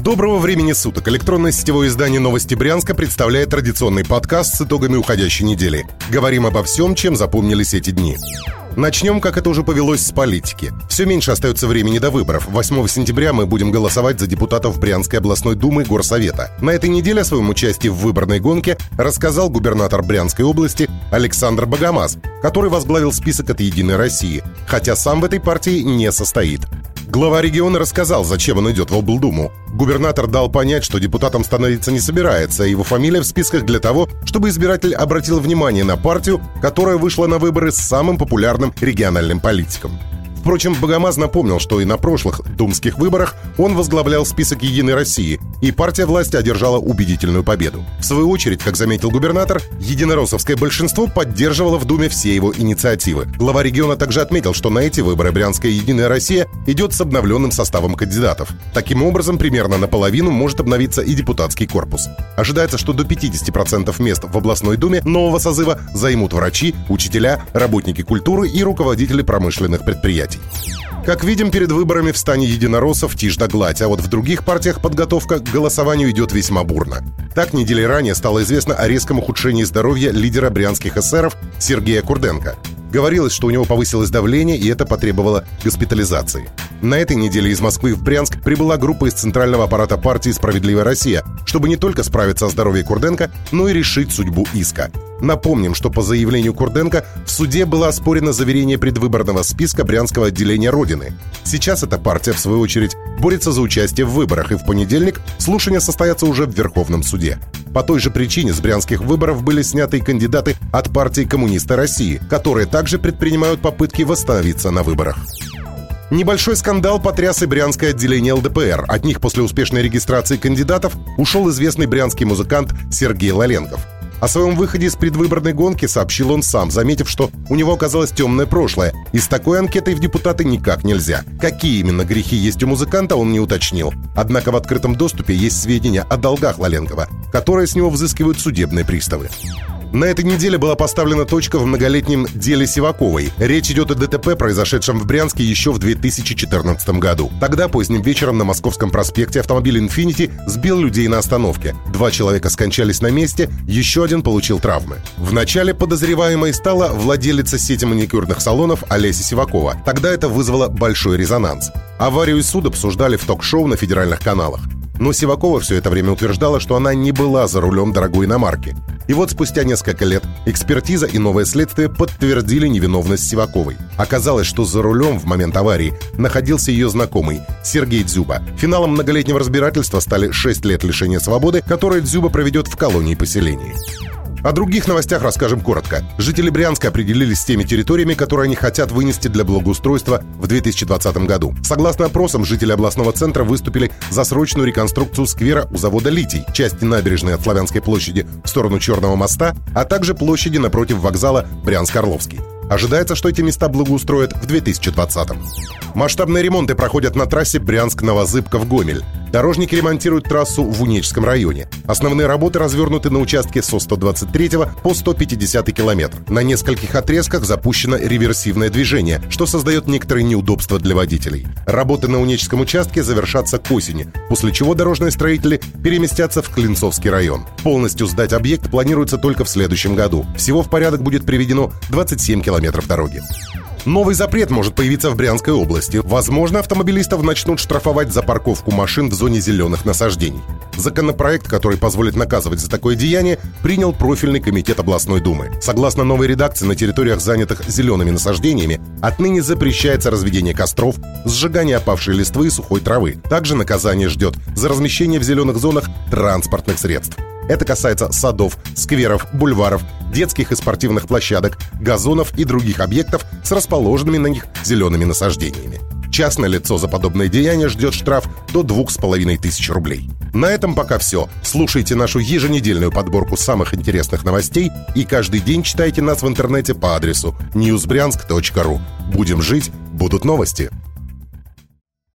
Доброго времени суток. Электронное сетевое издание «Новости Брянска» представляет традиционный подкаст с итогами уходящей недели. Говорим обо всем, чем запомнились эти дни. Начнем, как это уже повелось, с политики. Все меньше остается времени до выборов. 8 сентября мы будем голосовать за депутатов Брянской областной думы Горсовета. На этой неделе о своем участии в выборной гонке рассказал губернатор Брянской области Александр Богомаз, который возглавил список от «Единой России», хотя сам в этой партии не состоит. Глава региона рассказал, зачем он идет в облдуму. Губернатор дал понять, что депутатом становиться не собирается, его фамилия в списках для того, чтобы избиратель обратил внимание на партию, которая вышла на выборы с самым популярным региональным политиком. Впрочем, Богомаз напомнил, что и на прошлых думских выборах он возглавлял список «Единой России», и партия власти одержала убедительную победу. В свою очередь, как заметил губернатор, единороссовское большинство поддерживало в Думе все его инициативы. Глава региона также отметил, что на эти выборы Брянская «Единая Россия» идет с обновленным составом кандидатов. Таким образом, примерно наполовину может обновиться и депутатский корпус. Ожидается, что до 50% мест в областной думе нового созыва займут врачи, учителя, работники культуры и руководители промышленных предприятий мероприятий. Как видим, перед выборами в стане единороссов тишь да гладь, а вот в других партиях подготовка к голосованию идет весьма бурно. Так, недели ранее стало известно о резком ухудшении здоровья лидера брянских эсеров Сергея Курденко. Говорилось, что у него повысилось давление, и это потребовало госпитализации. На этой неделе из Москвы в Брянск прибыла группа из центрального аппарата партии «Справедливая Россия», чтобы не только справиться о здоровье Курденко, но и решить судьбу иска. Напомним, что по заявлению Курденко в суде было оспорено заверение предвыборного списка Брянского отделения Родины. Сейчас эта партия, в свою очередь, борется за участие в выборах, и в понедельник слушания состоятся уже в Верховном суде. По той же причине с брянских выборов были сняты и кандидаты от партии коммуниста России, которые также предпринимают попытки восстановиться на выборах. Небольшой скандал потряс и брянское отделение ЛДПР. От них после успешной регистрации кандидатов ушел известный брянский музыкант Сергей Лаленков. О своем выходе из предвыборной гонки сообщил он сам, заметив, что у него оказалось темное прошлое, и с такой анкетой в депутаты никак нельзя. Какие именно грехи есть у музыканта, он не уточнил. Однако в открытом доступе есть сведения о долгах Лаленкова, которые с него взыскивают судебные приставы. На этой неделе была поставлена точка в многолетнем деле Сиваковой. Речь идет о ДТП, произошедшем в Брянске еще в 2014 году. Тогда поздним вечером на Московском проспекте автомобиль Infiniti сбил людей на остановке. Два человека скончались на месте, еще один получил травмы. Вначале подозреваемой стала владелица сети маникюрных салонов Олеся Сивакова. Тогда это вызвало большой резонанс. Аварию и суд обсуждали в ток-шоу на федеральных каналах. Но Сивакова все это время утверждала, что она не была за рулем дорогой иномарки. И вот спустя несколько лет экспертиза и новое следствие подтвердили невиновность Сиваковой. Оказалось, что за рулем в момент аварии находился ее знакомый Сергей Дзюба. Финалом многолетнего разбирательства стали 6 лет лишения свободы, которые Дзюба проведет в колонии поселения. О других новостях расскажем коротко. Жители Брянска определились с теми территориями, которые они хотят вынести для благоустройства в 2020 году. Согласно опросам, жители областного центра выступили за срочную реконструкцию сквера у завода «Литий», части набережной от Славянской площади в сторону Черного моста, а также площади напротив вокзала Брянск-Орловский. Ожидается, что эти места благоустроят в 2020 -м. Масштабные ремонты проходят на трассе Брянск-Новозыбков-Гомель. Дорожники ремонтируют трассу в Унечском районе. Основные работы развернуты на участке со 123 по 150 километр. На нескольких отрезках запущено реверсивное движение, что создает некоторые неудобства для водителей. Работы на Унечском участке завершатся к осени, после чего дорожные строители переместятся в Клинцовский район. Полностью сдать объект планируется только в следующем году. Всего в порядок будет приведено 27 километров дороги. Новый запрет может появиться в Брянской области. Возможно, автомобилистов начнут штрафовать за парковку машин в зоне зеленых насаждений. Законопроект, который позволит наказывать за такое деяние, принял профильный комитет областной думы. Согласно новой редакции, на территориях, занятых зелеными насаждениями, отныне запрещается разведение костров, сжигание опавшей листвы и сухой травы. Также наказание ждет за размещение в зеленых зонах транспортных средств. Это касается садов, скверов, бульваров, детских и спортивных площадок, газонов и других объектов с расположенными на них зелеными насаждениями. Частное лицо за подобное деяние ждет штраф до двух с половиной тысяч рублей. На этом пока все. Слушайте нашу еженедельную подборку самых интересных новостей и каждый день читайте нас в интернете по адресу newsbryansk.ru. Будем жить, будут новости.